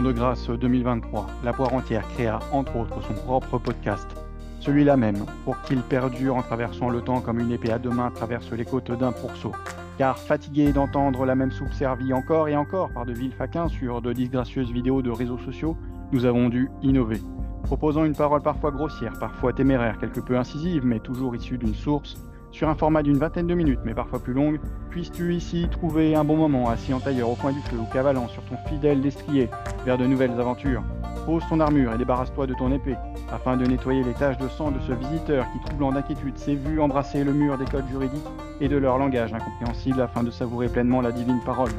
de grâce 2023, la poire entière créa entre autres son propre podcast, celui-là même, pour qu'il perdure en traversant le temps comme une épée à deux mains traverse les côtes d'un pourceau. Car fatigué d'entendre la même soupe servie encore et encore par de vils faquins sur de disgracieuses vidéos de réseaux sociaux, nous avons dû innover. Proposant une parole parfois grossière, parfois téméraire, quelque peu incisive, mais toujours issue d'une source, sur un format d'une vingtaine de minutes, mais parfois plus longue, puisses-tu ici trouver un bon moment assis en tailleur au coin du feu ou cavalant sur ton fidèle destrier vers de nouvelles aventures. Pose ton armure et débarrasse-toi de ton épée, afin de nettoyer les taches de sang de ce visiteur qui, troublant d'inquiétude, s'est vu embrasser le mur des codes juridiques et de leur langage incompréhensible afin de savourer pleinement la divine parole.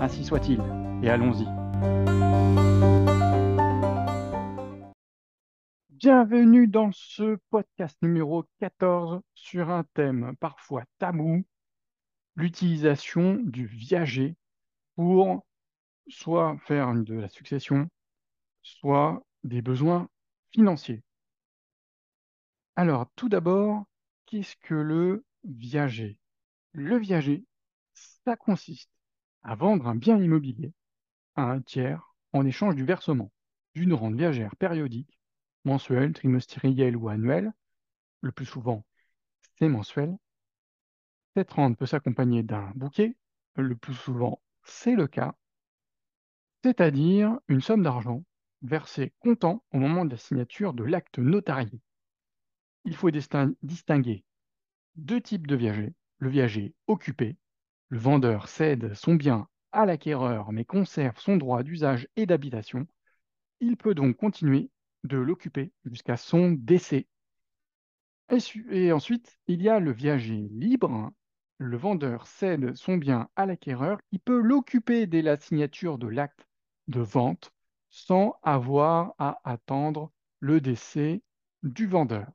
Ainsi soit-il, et allons-y. Bienvenue dans ce podcast numéro 14 sur un thème parfois tabou, l'utilisation du viager pour soit faire de la succession, soit des besoins financiers. Alors, tout d'abord, qu'est-ce que le viager? Le viager, ça consiste à vendre un bien immobilier à un tiers en échange du versement d'une rente viagère périodique, mensuelle, trimestrielle ou annuelle. Le plus souvent, c'est mensuel. Cette rente peut s'accompagner d'un bouquet. Le plus souvent, c'est le cas. C'est-à-dire une somme d'argent versée comptant au moment de la signature de l'acte notarié. Il faut distinguer deux types de viagers. Le viager occupé, le vendeur cède son bien à l'acquéreur mais conserve son droit d'usage et d'habitation. Il peut donc continuer de l'occuper jusqu'à son décès. Et, ensuite, il y a le viager libre. Le vendeur cède son bien à l'acquéreur qui peut l'occuper dès la signature de l'acte de vente sans avoir à attendre le décès du vendeur.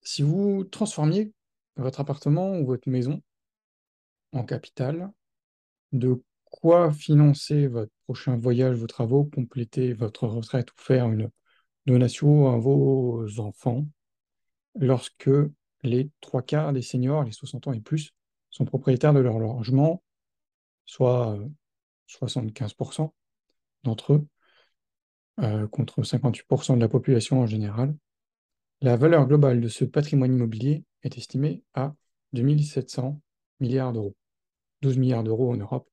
Si vous transformiez votre appartement ou votre maison en capital, de quoi financer votre prochain voyage, vos travaux, compléter votre retraite ou faire une donation à vos enfants lorsque les trois quarts des seniors, les 60 ans et plus, sont propriétaires de leur logement, soit 75% d'entre eux, euh, contre 58% de la population en général. La valeur globale de ce patrimoine immobilier est estimée à 2700 milliards d'euros, 12 milliards d'euros en Europe.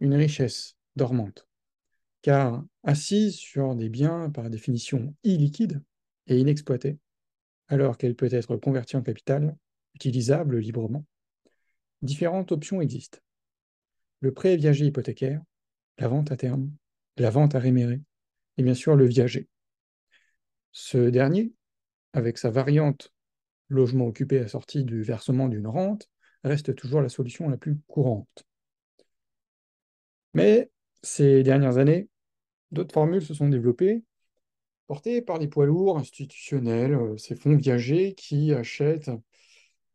Une richesse dormante, car assise sur des biens par définition illiquides et inexploités, alors qu'elle peut être convertie en capital, utilisable librement, différentes options existent. Le prêt viager hypothécaire, la vente à terme, la vente à réméré, et bien sûr le viager. Ce dernier, avec sa variante logement occupé assorti du versement d'une rente, reste toujours la solution la plus courante. Mais ces dernières années, d'autres formules se sont développées, portées par les poids lourds institutionnels, euh, ces fonds viagers qui achètent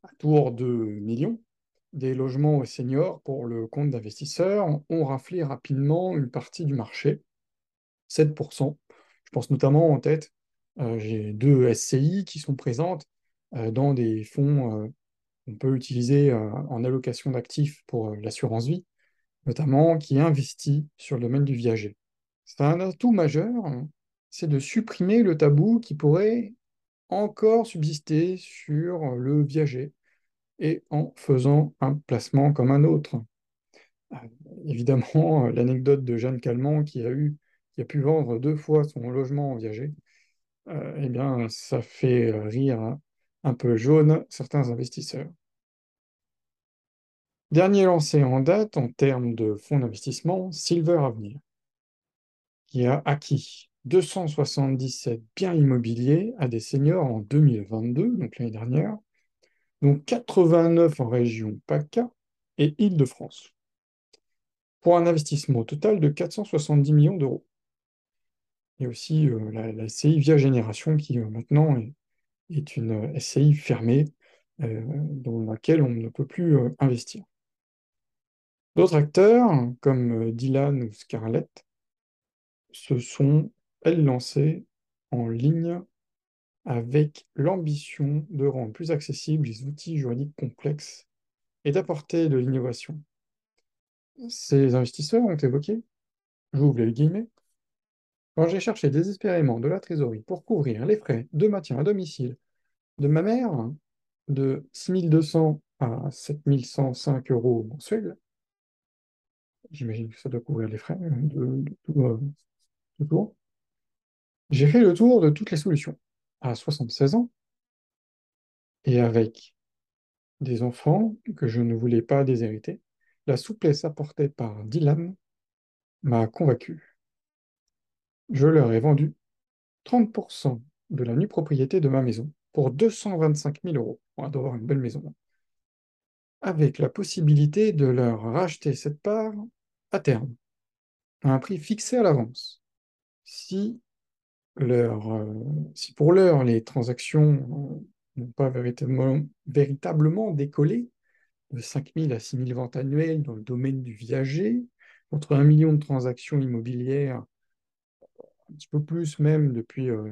à tour de millions des logements aux seniors pour le compte d'investisseurs ont raflé rapidement une partie du marché, 7%. Je pense notamment en tête, euh, j'ai deux SCI qui sont présentes euh, dans des fonds qu'on peut utiliser en allocation d'actifs pour l'assurance vie, notamment qui investit sur le domaine du viager. C'est un atout majeur, c'est de supprimer le tabou qui pourrait encore subsister sur le viager et en faisant un placement comme un autre. Euh, évidemment, l'anecdote de Jeanne Calment qui a pu vendre deux fois son logement en viager, euh, eh bien, ça fait rire un peu jaune certains investisseurs. Dernier lancé en date en termes de fonds d'investissement, Silver Avenir qui a acquis 277 biens immobiliers à des seniors en 2022, donc l'année dernière, dont 89 en région PACA et Île-de-France, pour un investissement total de 470 millions d'euros. Il y a aussi euh, la, SCI Via Génération qui euh, maintenant est, une SCI fermée euh, dans laquelle on ne peut plus investir. D'autres acteurs, comme Dylan ou Scarlett, se sont, elles, lancées en ligne avec l'ambition de rendre plus accessibles les outils juridiques complexes et d'apporter de l'innovation. Ces investisseurs ont évoqué j'ouvre les guillemets, quand j'ai cherché désespérément de la trésorerie pour couvrir les frais de maintien à domicile de ma mère, de 6200 à 7105 euros mensuels, j'imagine que ça doit couvrir les frais de, de j'ai fait le tour de toutes les solutions. À 76 ans, et avec des enfants que je ne voulais pas déshériter, la souplesse apportée par Dylan m'a convaincu. Je leur ai vendu 30% de la nue propriété de ma maison pour 225 000 euros, pour d'avoir une belle maison, avec la possibilité de leur racheter cette part à terme, à un prix fixé à l'avance. Euh, si pour l'heure les transactions euh, n'ont pas véritablement, décollé, de 5 000 à 6 000 ventes annuelles dans le domaine du viager, contre un million de transactions immobilières, un petit peu plus même depuis euh,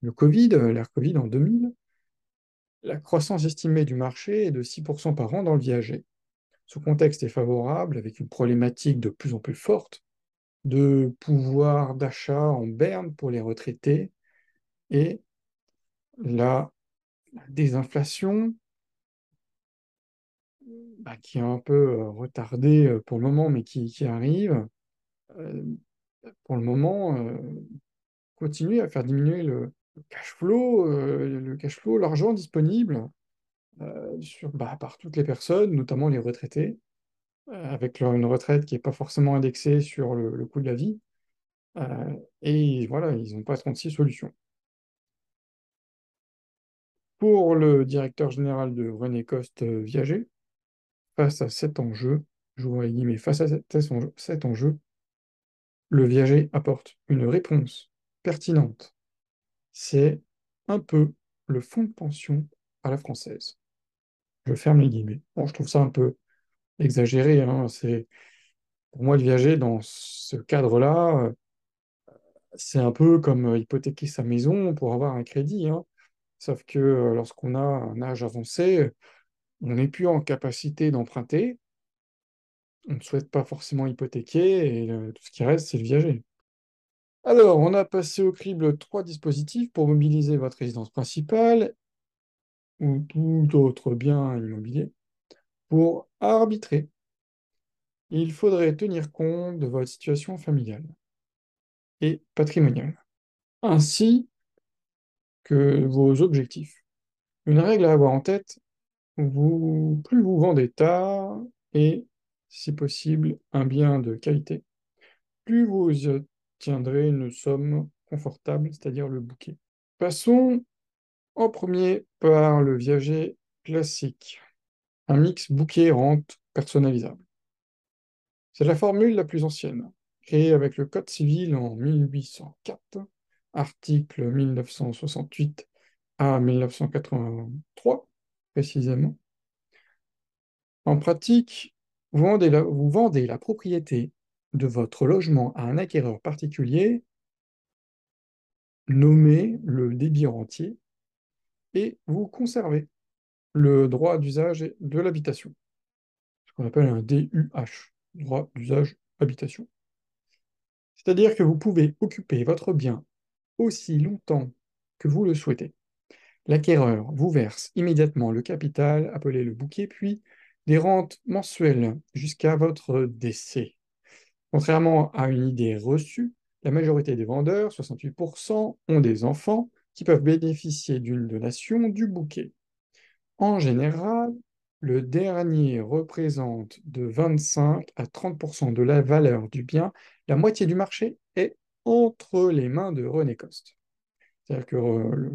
le Covid, l'ère Covid en 2000, la croissance estimée du marché est de 6% par an dans le viager. Ce contexte est favorable avec une problématique de plus en plus forte de pouvoir d'achat en berne pour les retraités et la désinflation bah, qui est un peu euh, retardée euh, pour le moment, mais qui, arrive, euh, pour le moment, continue à faire diminuer le, cash flow, le cash flow, l'argent disponible sur, bah, par toutes les personnes, notamment les retraités, avec leur, une retraite qui n'est pas forcément indexée sur le, coût de la vie. et voilà, ils n'ont pas 36 solutions. Pour le directeur général de René Coste Viager, face à cet enjeu, je mais face à cet enjeu, le viager apporte une réponse pertinente. C'est un peu le fonds de pension à la française. Je ferme les guillemets. Bon, je trouve ça un peu exagéré. Hein. C'est, pour moi, le viager, dans ce cadre-là, c'est un peu comme hypothéquer sa maison pour avoir un crédit. Hein. Sauf que euh, lorsqu'on a un âge avancé, on n'est plus en capacité d'emprunter, on ne souhaite pas forcément hypothéquer, et euh, tout ce qui reste, c'est le viager. Alors, on a passé au crible trois dispositifs pour mobiliser votre résidence principale ou tout autre bien immobilier pour arbitrer. Il faudrait tenir compte de votre situation familiale et patrimoniale, ainsi que vos objectifs. Une règle à avoir en tête plus vous vendez tard et, si possible, un bien de qualité, plus vous obtiendrez une somme confortable, c'est-à-dire le bouquet. Passons en premier par le viager classique, un mix bouquet-rente personnalisable. C'est la formule la plus ancienne, créée avec le Code civil en 1804, article 1968 à 1983, précisément. En pratique, vous vendez, la, propriété de votre logement à un acquéreur particulier nommé le débit rentier et vous conservez le droit d'usage de l'habitation, ce qu'on appelle un DUH, droit d'usage habitation. C'est-à-dire que vous pouvez occuper votre bien aussi longtemps que vous le souhaitez. L'acquéreur vous verse immédiatement le capital, appelé le bouquet, puis des rentes mensuelles jusqu'à votre décès. Contrairement à une idée reçue, la majorité des vendeurs, 68%, ont des enfants qui peuvent bénéficier d'une donation du bouquet. En général, le dernier représente de 25 à 30% de la valeur du bien. La moitié du marché est entre les mains de René Coste. C'est-à-dire que euh,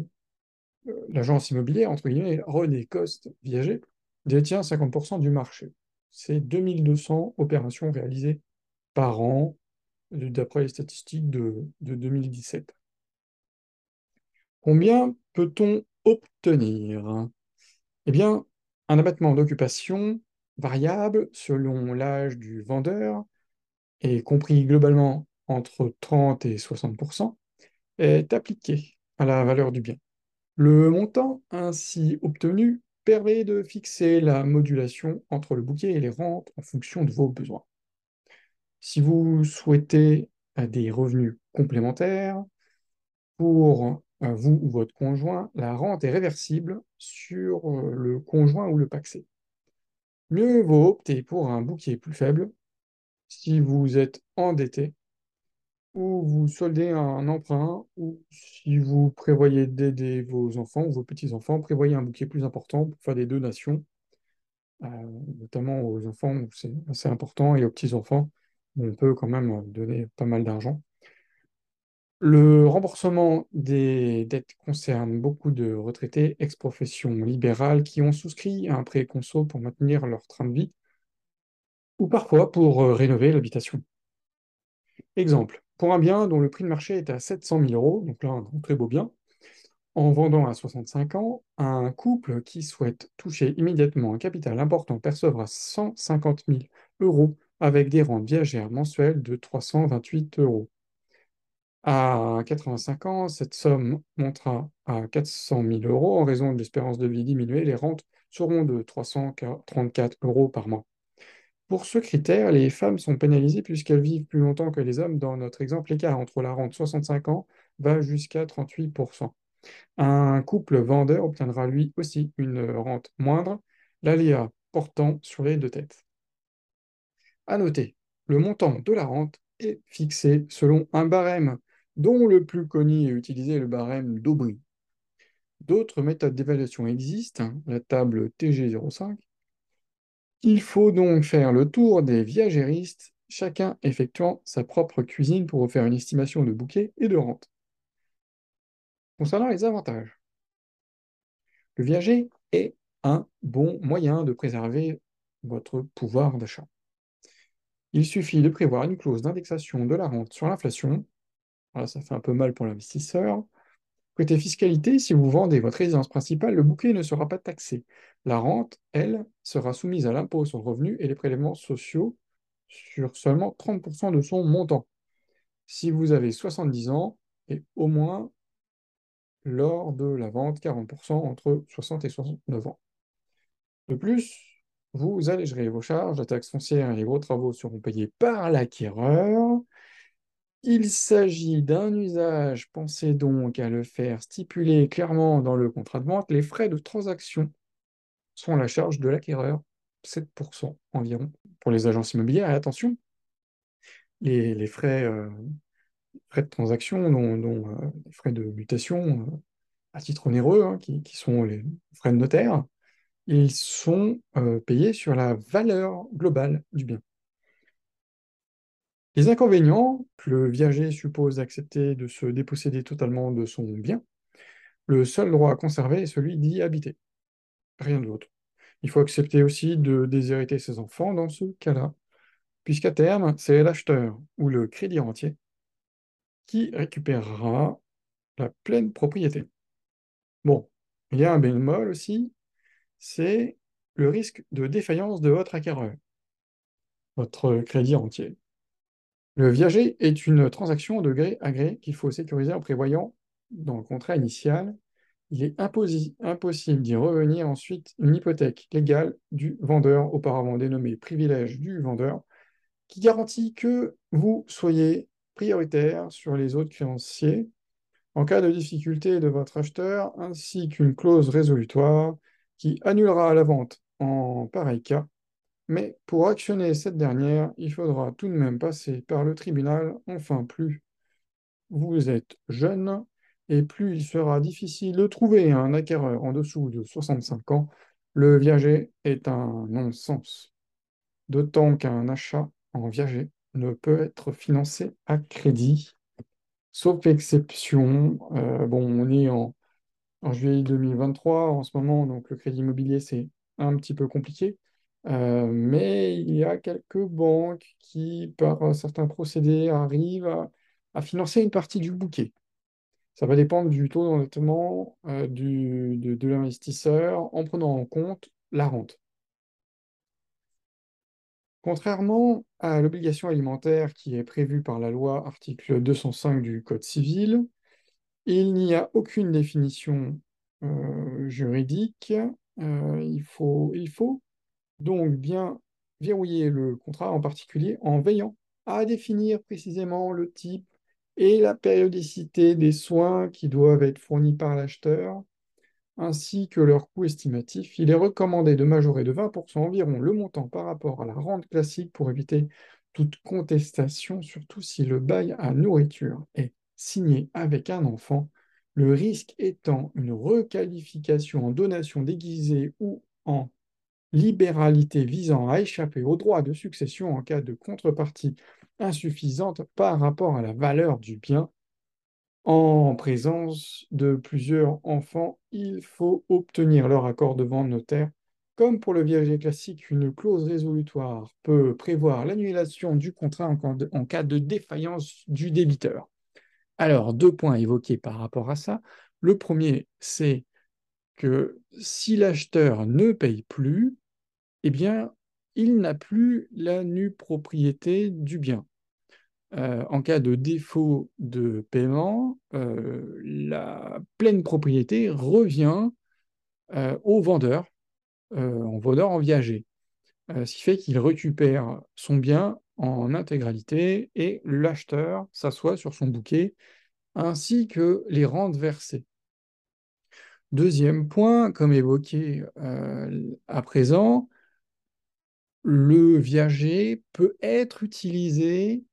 l'agence immobilière, entre guillemets, René Coste Viager, détient 50% du marché. C'est 2200 opérations réalisées par an, d'après les statistiques de, 2017. Combien peut-on obtenir? Eh bien, un abattement d'occupation variable selon l'âge du vendeur, et compris globalement entre 30 et 60%, est appliqué à la valeur du bien. Le montant ainsi obtenu permet de fixer la modulation entre le bouquet et les rentes en fonction de vos besoins. Si vous souhaitez des revenus complémentaires, pour vous ou votre conjoint, la rente est réversible sur euh, le conjoint ou le paxé. Mieux vaut opter pour un bouquet plus faible si vous êtes endetté ou vous soldez un emprunt ou si vous prévoyez d'aider vos enfants ou vos petits-enfants, prévoyez un bouquet plus important pour faire des donations, euh, notamment aux enfants c'est assez important et aux petits-enfants on peut quand même donner pas mal d'argent. Le remboursement des dettes concerne beaucoup de retraités ex-profession libérale qui ont souscrit à un prêt conso pour maintenir leur train de vie ou parfois pour euh, rénover l'habitation. Exemple, pour un bien dont le prix de marché est à 700 000 euros, donc là un très beau bien, en vendant à 65 ans, un couple qui souhaite toucher immédiatement un capital important percevra 150 000 euros avec des rentes viagères mensuelles de 328 euros. À 85 ans, cette somme montera à 400 000 euros en raison de l'espérance de vie diminuée. Les rentes seront de 334 euros par mois. Pour ce critère, les femmes sont pénalisées puisqu'elles vivent plus longtemps que les hommes. Dans notre exemple, l'écart entre la rente 65 ans va jusqu'à 38%. Un couple vendeur obtiendra lui aussi une rente moindre, l'aléa portant sur les deux têtes. À noter, le montant de la rente est fixé selon un barème dont le plus connu et utilisé le barème d'Aubry. D'autres méthodes d'évaluation existent, la table TG05. Il faut donc faire le tour des viagéristes, chacun effectuant sa propre cuisine pour faire une estimation de bouquet et de rente. Concernant les avantages, le viager est un bon moyen de préserver votre pouvoir d'achat. Il suffit de prévoir une clause d'indexation de la rente sur l'inflation ça fait un peu mal pour l'investisseur. Côté fiscalité, si vous vendez votre résidence principale, le bouquet ne sera pas taxé. La rente, elle, sera soumise à l'impôt sur le revenu et les prélèvements sociaux sur seulement 30% de son montant. Si vous avez 70 ans et au moins lors de la vente 40% entre 60 et 69 ans. De plus, vous allégerez vos charges, la taxe foncière et les gros travaux seront payés par l'acquéreur. Il s'agit d'un usage, pensez donc à le faire stipuler clairement dans le contrat de vente, les frais de transaction sont la charge de l'acquéreur, 7% environ pour les agences immobilières. Et attention, les, frais, euh, frais de transaction, dont, euh, les frais de mutation euh, à titre onéreux, hein, qui, sont les frais de notaire, ils sont payés sur la valeur globale du bien. Les inconvénients, que le viager suppose d'accepter de se déposséder totalement de son bien. Le seul droit à conserver est celui d'y habiter. Rien d'autre. Il faut accepter aussi de déshériter ses enfants dans ce cas-là, puisqu'à terme, c'est l'acheteur ou le crédit rentier qui récupérera la pleine propriété. Bon, il y a un bémol aussi, c'est le risque de défaillance de votre acquéreur, votre crédit rentier. Le viager est une transaction de gré à gré qu'il faut sécuriser en prévoyant dans le contrat initial. Il est impossible d'y revenir ensuite une hypothèque légale du vendeur, auparavant dénommée privilège du vendeur, qui garantit que vous soyez prioritaire sur les autres créanciers en cas de difficulté de votre acheteur, ainsi qu'une clause résolutoire qui annulera la vente en pareil cas mais pour actionner cette dernière, il faudra tout de même passer par le tribunal. Enfin, plus vous êtes jeune et plus il sera difficile de trouver un acquéreur en dessous de 65 ans. Le viager est un non-sens. D'autant qu'un achat en viager ne peut être financé à crédit, sauf exception. Euh, bon, on est en, en juillet 2023 en ce moment, donc le crédit immobilier, c'est un petit peu compliqué. Euh, mais il y a quelques banques qui, par certains procédés, arrivent à, financer une partie du bouquet. Ça va dépendre du taux d'endettement euh, de, l'investisseur en prenant en compte la rente. Contrairement à l'obligation alimentaire qui est prévue par la loi article 205 du Code civil, il n'y a aucune définition euh, juridique. il faut, il faut donc bien verrouiller le contrat, en particulier en veillant à définir précisément le type et la périodicité des soins qui doivent être fournis par l'acheteur, ainsi que leur coût estimatif, il est recommandé de majorer de 20% environ le montant par rapport à la rente classique pour éviter toute contestation, surtout si le bail à nourriture est signé avec un enfant, le risque étant une requalification en donation déguisée ou en libéralité visant à échapper au droit de succession en cas de contrepartie insuffisante par rapport à la valeur du bien. En présence de plusieurs enfants, il faut obtenir leur accord devant le notaire. Comme pour le viager classique, une clause résolutoire peut prévoir l'annulation du contrat en cas de défaillance du débiteur. Alors, deux points évoqués par rapport à ça. Le premier, c'est que si l'acheteur ne paye plus, eh bien, il n'a plus la nue propriété du bien. Euh, en cas de défaut de paiement, euh, la pleine propriété revient euh, au vendeur, en vendeur en viager. ce qui fait qu'il récupère son bien en intégralité et l'acheteur s'assoit sur son bouquet ainsi que les rentes versées. Deuxième point, comme évoqué à présent, le viager peut être utilisé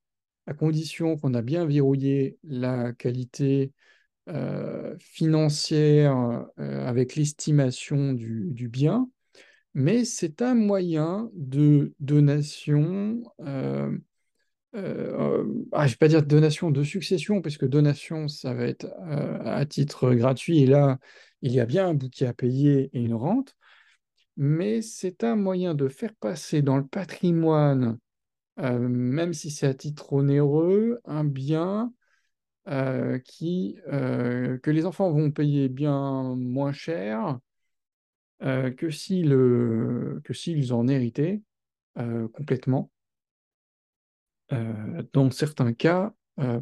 à condition qu'on a bien verrouillé la qualité euh, financière euh, avec l'estimation du, bien, mais c'est un moyen de donation, euh, ah, je ne vais pas dire donation de succession, puisque donation, ça va être à titre gratuit, et là, il y a bien un bouquet à payer et une rente mais c'est un moyen de faire passer dans le patrimoine, euh, même si c'est à titre onéreux, un bien euh, qui, euh, que les enfants vont payer bien moins cher que s'ils en héritaient complètement. dans certains cas,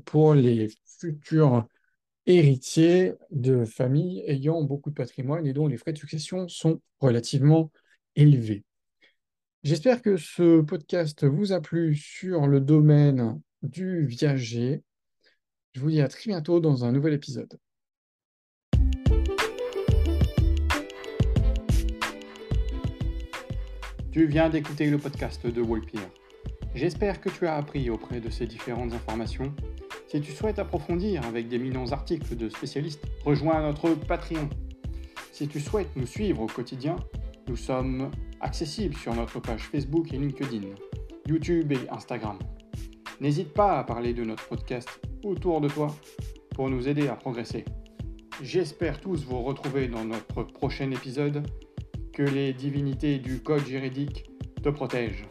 pour les futurs héritier de familles ayant beaucoup de patrimoine et dont les frais de succession sont relativement élevés. J'espère que ce podcast vous a plu sur le domaine du viager. Je vous dis à très bientôt dans un nouvel épisode. Tu viens d'écouter le podcast de Wolpier. J'espère que tu as appris auprès de ces différentes informations si tu souhaites approfondir avec d'éminents articles de spécialistes, rejoins notre Patreon. Si tu souhaites nous suivre au quotidien, nous sommes accessibles sur notre page Facebook et LinkedIn, YouTube et Instagram. N'hésite pas à parler de notre podcast autour de toi pour nous aider à progresser. J'espère tous vous retrouver dans notre prochain épisode. Que les divinités du code juridique te protègent.